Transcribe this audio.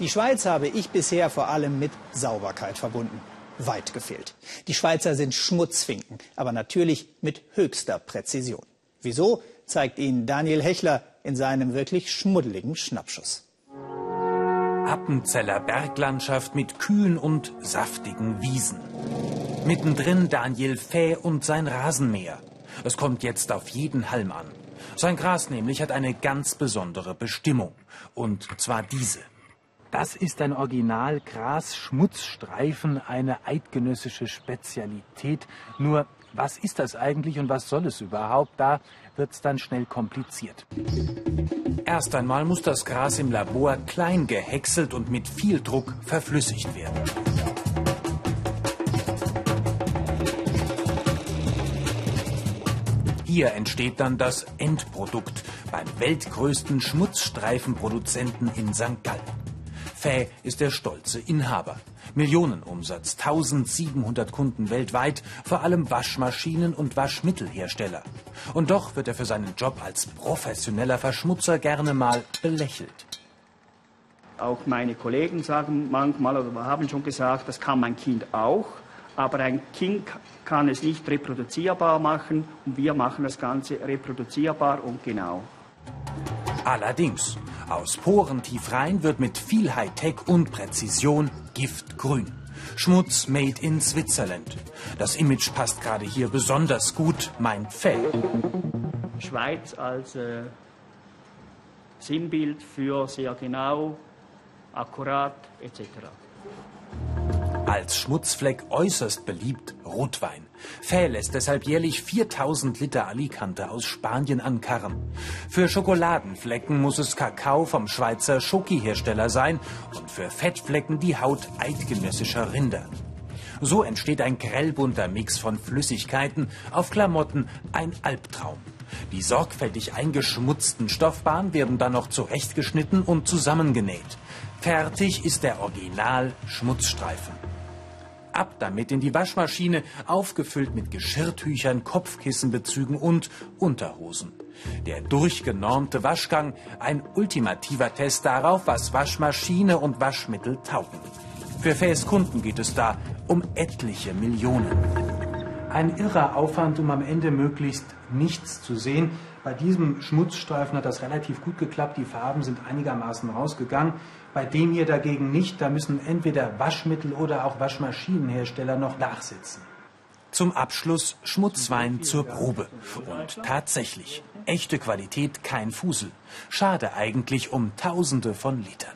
Die Schweiz habe ich bisher vor allem mit Sauberkeit verbunden. Weit gefehlt. Die Schweizer sind Schmutzfinken, aber natürlich mit höchster Präzision. Wieso, zeigt Ihnen Daniel Hechler in seinem wirklich schmuddeligen Schnappschuss. Appenzeller Berglandschaft mit kühlen und saftigen Wiesen. Mittendrin Daniel Fäh und sein Rasenmäher. Es kommt jetzt auf jeden Halm an. Sein Gras nämlich hat eine ganz besondere Bestimmung. Und zwar diese. Das ist ein Original Gras-Schmutzstreifen, eine eidgenössische Spezialität. Nur, was ist das eigentlich und was soll es überhaupt? Da wird es dann schnell kompliziert. Erst einmal muss das Gras im Labor klein gehäckselt und mit viel Druck verflüssigt werden. Hier entsteht dann das Endprodukt beim weltgrößten Schmutzstreifenproduzenten in St. Gallen. Fäh ist der stolze Inhaber. Millionenumsatz, 1700 Kunden weltweit, vor allem Waschmaschinen- und Waschmittelhersteller. Und doch wird er für seinen Job als professioneller Verschmutzer gerne mal belächelt. Auch meine Kollegen sagen manchmal oder haben schon gesagt, das kann mein Kind auch aber ein Kind kann es nicht reproduzierbar machen und wir machen das Ganze reproduzierbar und genau. Allerdings, aus Poren tief rein wird mit viel Hightech und Präzision Giftgrün. Schmutz made in Switzerland. Das Image passt gerade hier besonders gut, mein Fell. Schweiz als äh, Sinnbild für sehr genau, akkurat etc. Als Schmutzfleck äußerst beliebt Rotwein. Fäh lässt deshalb jährlich 4000 Liter Alicante aus Spanien ankarren. Für Schokoladenflecken muss es Kakao vom Schweizer Schoki-Hersteller sein und für Fettflecken die Haut eidgenössischer Rinder. So entsteht ein grellbunter Mix von Flüssigkeiten, auf Klamotten ein Albtraum. Die sorgfältig eingeschmutzten Stoffbahnen werden dann noch zurechtgeschnitten und zusammengenäht. Fertig ist der Original-Schmutzstreifen. Ab damit in die Waschmaschine, aufgefüllt mit Geschirrtüchern, Kopfkissenbezügen und Unterhosen. Der durchgenormte Waschgang, ein ultimativer Test darauf, was Waschmaschine und Waschmittel taugen. Für Fäs Kunden geht es da um etliche Millionen. Ein irrer Aufwand, um am Ende möglichst nichts zu sehen. Bei diesem Schmutzstreifen hat das relativ gut geklappt. Die Farben sind einigermaßen rausgegangen. Bei dem hier dagegen nicht. Da müssen entweder Waschmittel oder auch Waschmaschinenhersteller noch nachsitzen. Zum Abschluss Schmutzwein zur Probe. Und tatsächlich, echte Qualität, kein Fusel. Schade eigentlich um Tausende von Litern.